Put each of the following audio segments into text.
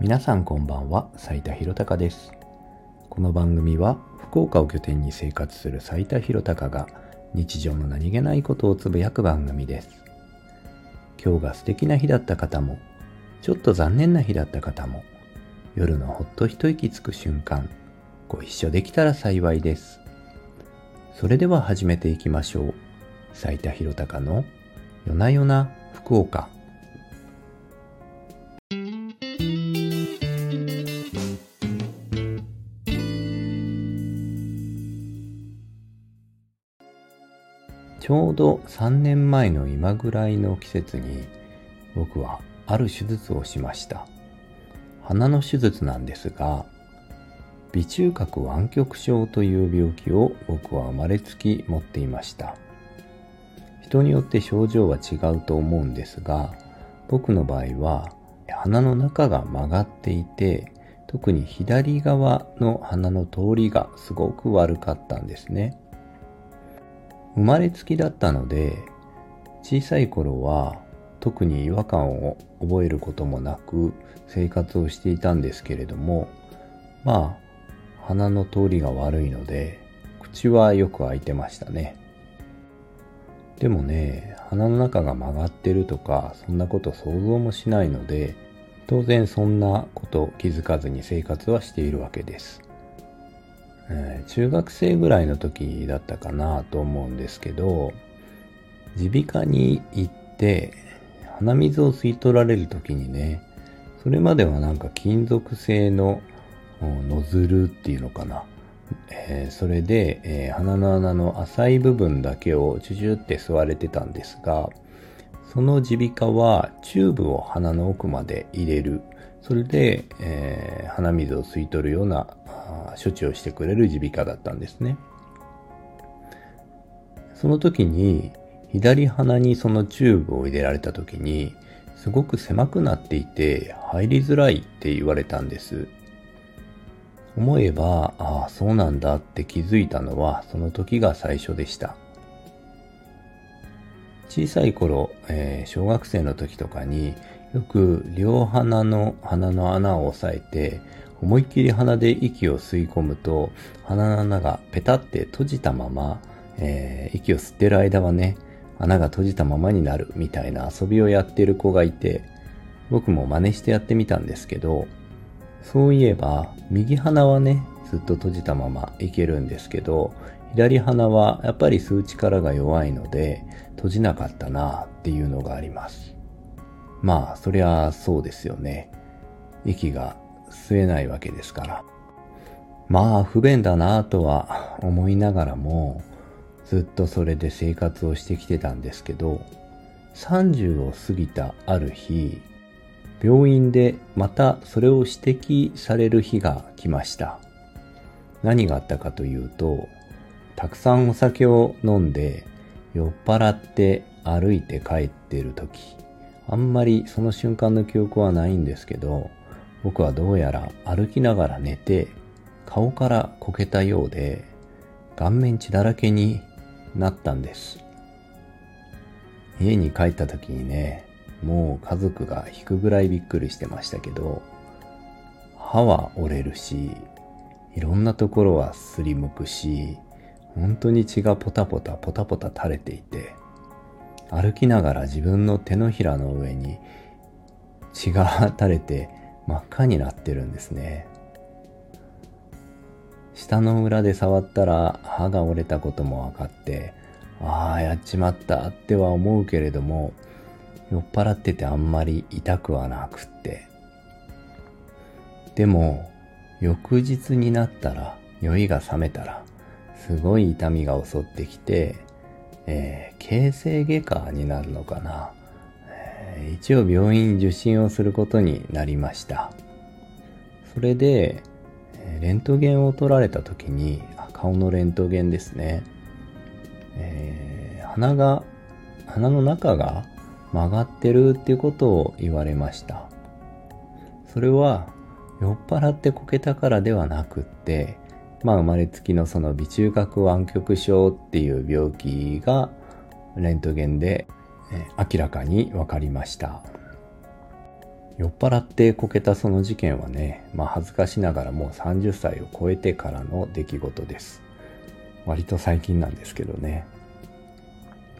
皆さんこんばんは斉田博隆です。この番組は福岡を拠点に生活する斉田博隆が日常の何気ないことをつぶやく番組です。今日が素敵な日だった方もちょっと残念な日だった方も夜のほっと一息つく瞬間ご一緒できたら幸いです。それでは始めていきましょう。斉田博隆の夜な夜な福岡。ちょうど3年前の今ぐらいの季節に僕はある手術をしました。鼻の手術なんですが鼻中隔湾曲症という病気を僕は生まれつき持っていました。人によって症状は違うと思うんですが僕の場合は鼻の中が曲がっていて特に左側の鼻の通りがすごく悪かったんですね。生まれつきだったので小さい頃は特に違和感を覚えることもなく生活をしていたんですけれどもまあ鼻の通りが悪いので口はよく開いてましたね。でもね鼻の中が曲がってるとかそんなこと想像もしないので当然そんなこと気づかずに生活はしているわけです。えー、中学生ぐらいの時だったかなと思うんですけど耳鼻科に行って鼻水を吸い取られる時にねそれまではなんか金属製のノズルっていうのかな、えー、それで、えー、鼻の穴の浅い部分だけをチュチュって吸われてたんですがその耳鼻科はチューブを鼻の奥まで入れる。それで、えー、鼻水を吸い取るような処置をしてくれる耳鼻科だったんですね。その時に左鼻にそのチューブを入れられた時にすごく狭くなっていて入りづらいって言われたんです。思えば、ああ、そうなんだって気づいたのはその時が最初でした。小さい頃、えー、小学生の時とかによく両鼻の鼻の穴を押さえて思いっきり鼻で息を吸い込むと、鼻の穴がペタって閉じたまま、えー、息を吸ってる間はね、穴が閉じたままになるみたいな遊びをやってる子がいて、僕も真似してやってみたんですけど、そういえば、右鼻はね、ずっと閉じたままいけるんですけど、左鼻はやっぱり吸う力が弱いので、閉じなかったなっていうのがあります。まあ、そりゃそうですよね。息が吸えないわけですから。まあ不便だなぁとは思いながらもずっとそれで生活をしてきてたんですけど30を過ぎたある日病院でまたそれを指摘される日が来ました何があったかというとたくさんお酒を飲んで酔っ払って歩いて帰ってる時あんまりその瞬間の記憶はないんですけど僕はどうやら歩きながら寝て顔からこけたようで顔面血だらけになったんです。家に帰った時にね、もう家族が引くぐらいびっくりしてましたけど、歯は折れるし、いろんなところはすりむくし、本当に血がポタポタポタポタ垂れていて、歩きながら自分の手のひらの上に血が垂れて真っ赤になってるんですね。下の裏で触ったら歯が折れたことも分かって、ああ、やっちまったっては思うけれども、酔っ払っててあんまり痛くはなくって。でも、翌日になったら、酔いが覚めたら、すごい痛みが襲ってきて、えー、形成外科になるのかな。一応病院受診をすることになりました。それで、レントゲンを取られた時に、顔のレントゲンですね。えー、鼻が、鼻の中が曲がってるっていうことを言われました。それは酔っ払ってこけたからではなくって、まあ生まれつきのその鼻中隔湾曲症っていう病気がレントゲンで明らかに分かりました酔っ払ってこけたその事件はね、まあ恥ずかしながらもう30歳を超えてからの出来事です。割と最近なんですけどね。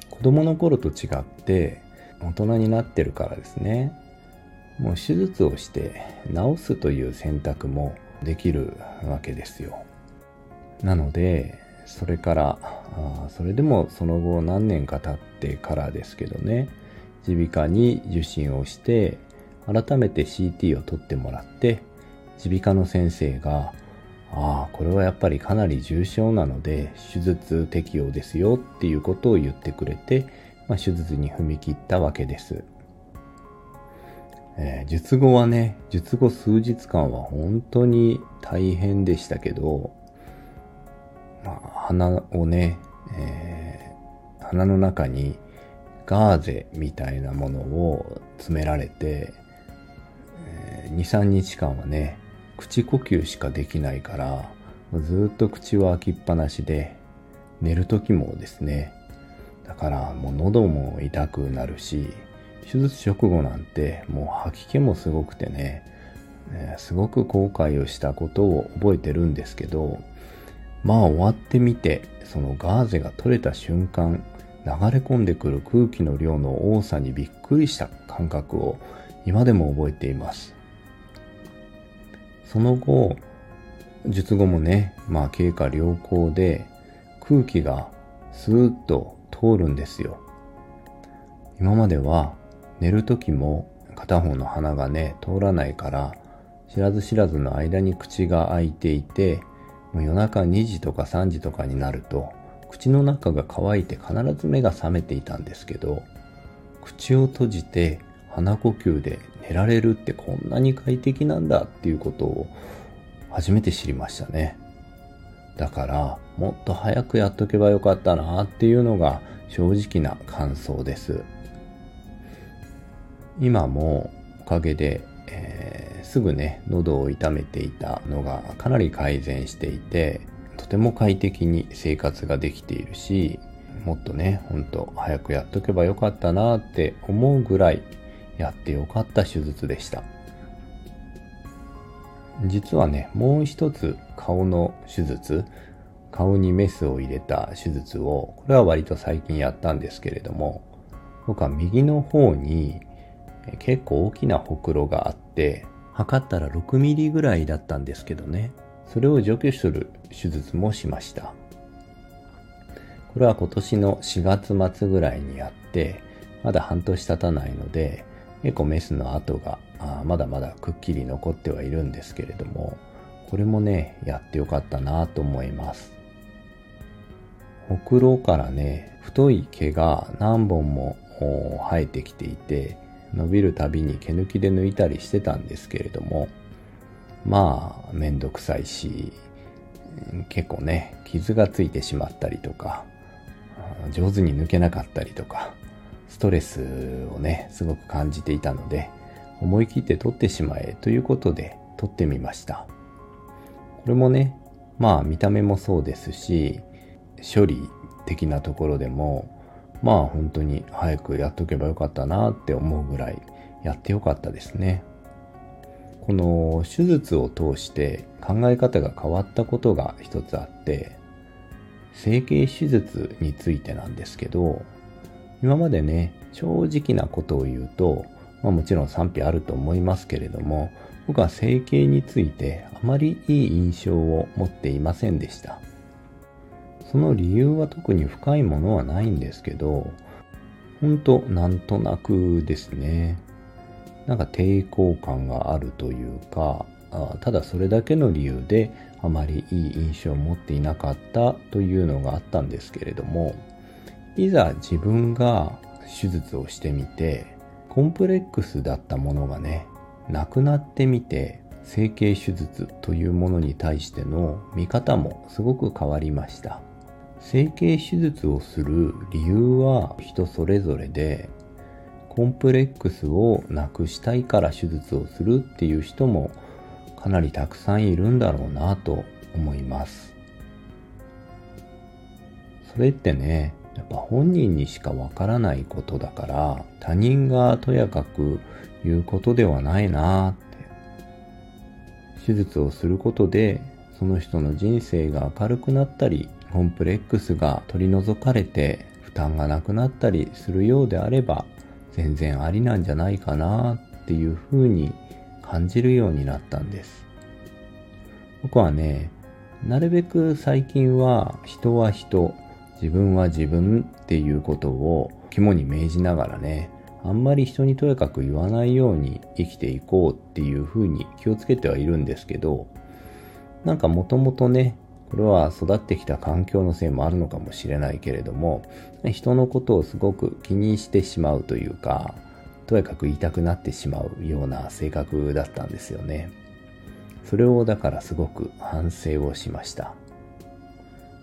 子供の頃と違って大人になってるからですね。もう手術をして治すという選択もできるわけですよ。なので、それから、あそれでもその後何年か経ってからですけどね、耳鼻科に受診をして、改めて CT を取ってもらって、耳鼻科の先生が、ああ、これはやっぱりかなり重症なので、手術適用ですよっていうことを言ってくれて、まあ、手術に踏み切ったわけです。えー、術後はね、術後数日間は本当に大変でしたけど、まあ、鼻をね、えー、鼻の中にガーゼみたいなものを詰められて、えー、2、3日間はね、口呼吸しかできないから、ずっと口は開きっぱなしで、寝る時もですね、だからもう喉も痛くなるし、手術直後なんてもう吐き気もすごくてね、えー、すごく後悔をしたことを覚えてるんですけど、まあ終わってみて、そのガーゼが取れた瞬間、流れ込んでくる空気の量の多さにびっくりした感覚を今でも覚えています。その後、術後もね、まあ経過良好で空気がスーッと通るんですよ。今までは寝る時も片方の鼻がね、通らないから、知らず知らずの間に口が開いていて、夜中2時とか3時とかになると、口の中が乾いて必ず目が覚めていたんですけど、口を閉じて鼻呼吸で寝られるってこんなに快適なんだっていうことを初めて知りましたね。だから、もっと早くやっとけばよかったなっていうのが正直な感想です。今もおかげで、えー、すぐね、喉を痛めていたのがかなり改善していて、とても快適に生活ができているし、もっとね、ほんと早くやっとけばよかったなって思うぐらいやってよかった手術でした。実はね、もう一つ顔の手術、顔にメスを入れた手術を、これは割と最近やったんですけれども、僕は右の方に結構大きなほくろがあって、測ったら6ミリぐらいだったんですけどね。それを除去する手術もしました。これは今年の4月末ぐらいにやって、まだ半年経たないので、結構メスの跡があまだまだくっきり残ってはいるんですけれども、これもね、やってよかったなと思います。ほくろからね、太い毛が何本も生えてきていて、伸びるたびに毛抜きで抜いたりしてたんですけれども、まあ、めんどくさいし、結構ね、傷がついてしまったりとか、上手に抜けなかったりとか、ストレスをね、すごく感じていたので、思い切って取ってしまえということで取ってみました。これもね、まあ見た目もそうですし、処理的なところでも、まあ本当に早くやっとけばよかったなって思うぐらいやってよかったですね。この手術を通して考え方が変わったことが一つあって、整形手術についてなんですけど、今までね、正直なことを言うと、まあ、もちろん賛否あると思いますけれども、僕は整形についてあまりいい印象を持っていませんでした。その理由は特に深いものはないんですけど、ほんとなんとなくですね。なんか抵抗感があるというか、ただそれだけの理由であまりいい印象を持っていなかったというのがあったんですけれども、いざ自分が手術をしてみて、コンプレックスだったものがね、なくなってみて、整形手術というものに対しての見方もすごく変わりました。整形手術をする理由は人それぞれで、コンプレックスをなくしたいから手術をするっていう人もかなりたくさんいるんだろうなと思います。それってね、やっぱ本人にしかわからないことだから、他人がとやかくいうことではないなって。手術をすることで、その人の人生が明るくなったり、コンプレックスが取り除かれて負担がなくなったりするようであれば、全然ありなんじゃないかなっていうふうに感じるようになったんです。僕はね、なるべく最近は人は人、自分は自分っていうことを肝に銘じながらね、あんまり人にとやかく言わないように生きていこうっていうふうに気をつけてはいるんですけど、なんかもともとね、これは育ってきた環境のせいもあるのかもしれないけれども、人のことをすごく気にしてしまうというか、とやかく言いたくなってしまうような性格だったんですよね。それをだからすごく反省をしました。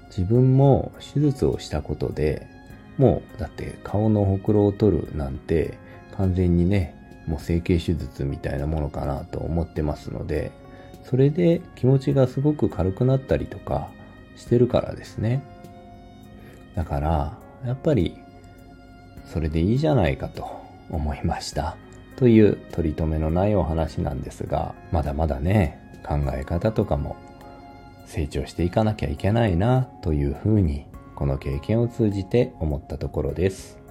自分も手術をしたことで、もうだって顔のほくろを取るなんて完全にね、もう整形手術みたいなものかなと思ってますので、それで気持ちがすごく軽くなったりとかしてるからですね。だから、やっぱりそれでいいじゃないかと思いました。という取り留めのないお話なんですが、まだまだね、考え方とかも成長していかなきゃいけないなというふうにこの経験を通じて思ったところです。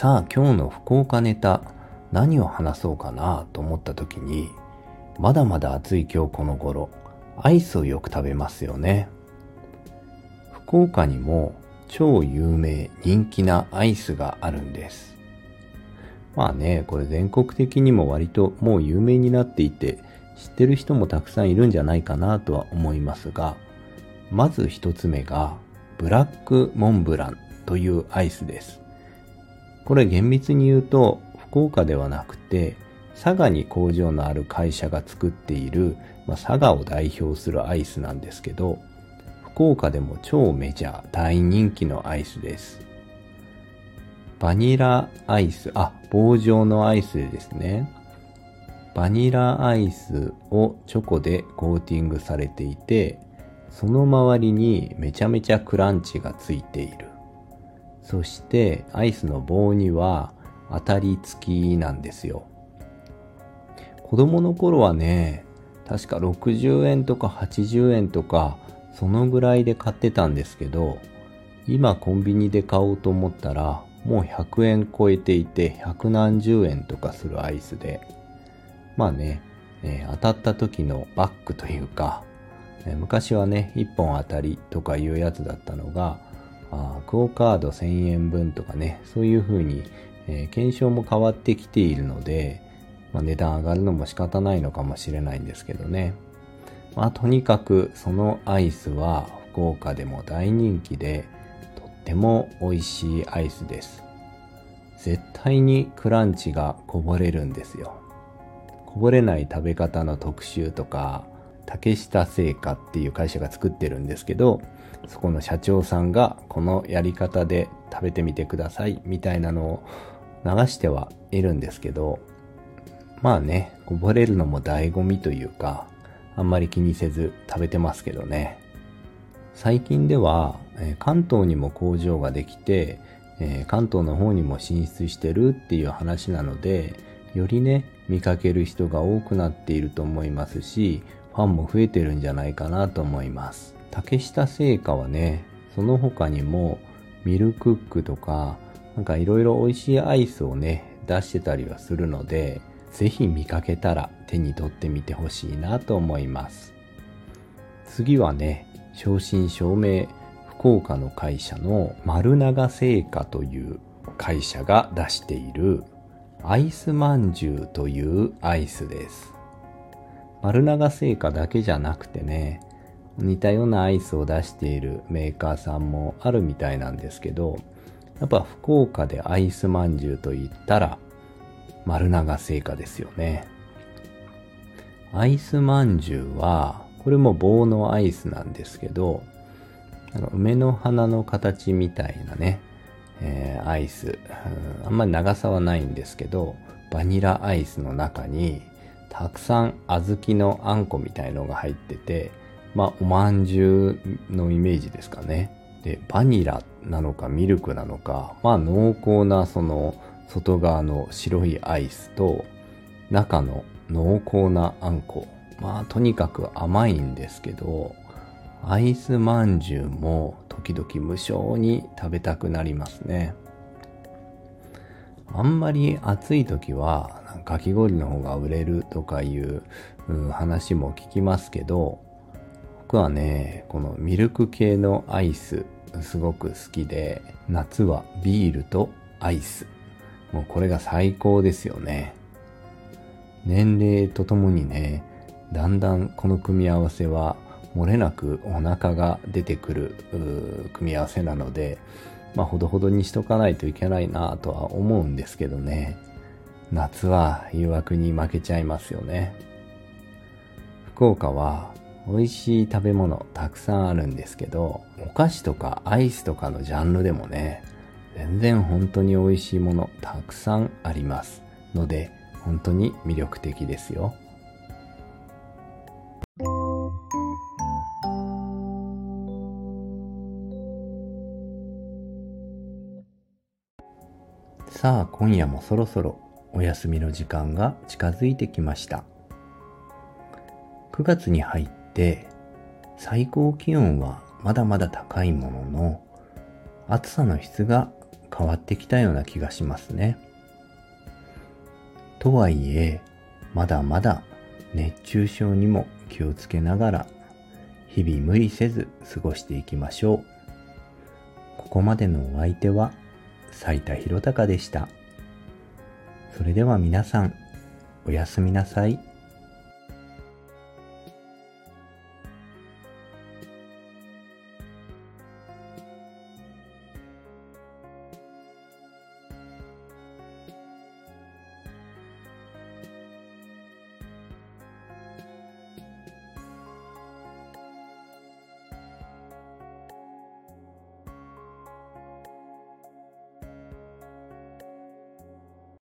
さあ今日の福岡ネタ何を話そうかなと思った時にまだまだ暑い今日この頃アイスをよく食べますよね。福岡にも超有名人気なアイスがあるんです。まあね、これ全国的にも割ともう有名になっていて、知ってる人もたくさんいるんじゃないかなとは思いますが、まず一つ目が、ブラックモンブランというアイスです。これ厳密に言うと、福岡ではなくて、佐賀に工場のある会社が作っている、まあ、佐賀を代表するアイスなんですけど、福岡でも超メジャー大人気のアイスです。バニラアイス、あ、棒状のアイスですね。バニラアイスをチョコでコーティングされていて、その周りにめちゃめちゃクランチがついている。そしてアイスの棒には当たり付きなんですよ。子供の頃はね、確か60円とか80円とか、そのぐらいで買ってたんですけど、今コンビニで買おうと思ったら、もう100円超えていて、百何十円とかするアイスで、まあね、えー、当たった時のバックというか、昔はね、1本当たりとかいうやつだったのが、あクオカード1000円分とかね、そういう風に、えー、検証も変わってきているので、まあ、値段上がるのも仕方ないのかもしれないんですけどね。まあとにかくそのアイスは福岡でも大人気で、とっても美味しいアイスです。絶対にクランチがこぼれるんですよ。こぼれない食べ方の特集とか、竹下製菓っていう会社が作ってるんですけど、そこの社長さんがこのやり方で食べてみてくださいみたいなのを流してはいるんですけど、まあね、こぼれるのも醍醐味というか、あんまり気にせず食べてますけどね。最近では、え関東にも工場ができて、え関東の方にも進出してるっていう話なので、よりね、見かける人が多くなっていると思いますし、ファンも増えてるんじゃないかなと思います。竹下製菓はね、その他にもミルクックとか、なんかいろいろ美味しいアイスをね、出してたりはするので、ぜひ見かけたら手に取ってみてほしいなと思います。次はね、正真正銘福岡の会社の丸長製菓という会社が出しているアイスまんじゅうというアイスです。丸長製菓だけじゃなくてね、似たようなアイスを出しているメーカーさんもあるみたいなんですけど、やっぱ福岡でアイスまんじゅうと言ったら丸長製菓ですよね。アイスまんじゅうは、これも棒のアイスなんですけど、あの梅の花の形みたいなね、えー、アイス、うん、あんまり長さはないんですけど、バニラアイスの中に、たくさん小豆のあんこみたいのが入ってて、まあ、おまんじゅうのイメージですかね。で、バニラなのかミルクなのか、まあ濃厚なその外側の白いアイスと中の濃厚なあんこ。まあとにかく甘いんですけど、アイスまんじゅうも時々無性に食べたくなりますね。あんまり暑い時はかき氷の方が売れるとかいう、うん、話も聞きますけど、僕はね、このミルク系のアイスすごく好きで、夏はビールとアイス。もうこれが最高ですよね。年齢とともにね、だんだんこの組み合わせは漏れなくお腹が出てくる組み合わせなので、まあほどほどにしとかないといけないなとは思うんですけどね。夏は誘惑に負けちゃいますよね。福岡は美味しい食べ物たくさんあるんですけど、お菓子とかアイスとかのジャンルでもね、全然本当に美味しいものたくさんありますので、本当に魅力的ですよ。さあ今夜もそろそろお休みの時間が近づいてきました。9月に入って最高気温はまだまだ高いものの暑さの質が変わってきたような気がしますね。とはいえまだまだ熱中症にも気をつけながら日々無理せず過ごしていきましょう。ここまでのお相手は斉田博隆でした。それでは皆さん、おやすみなさい。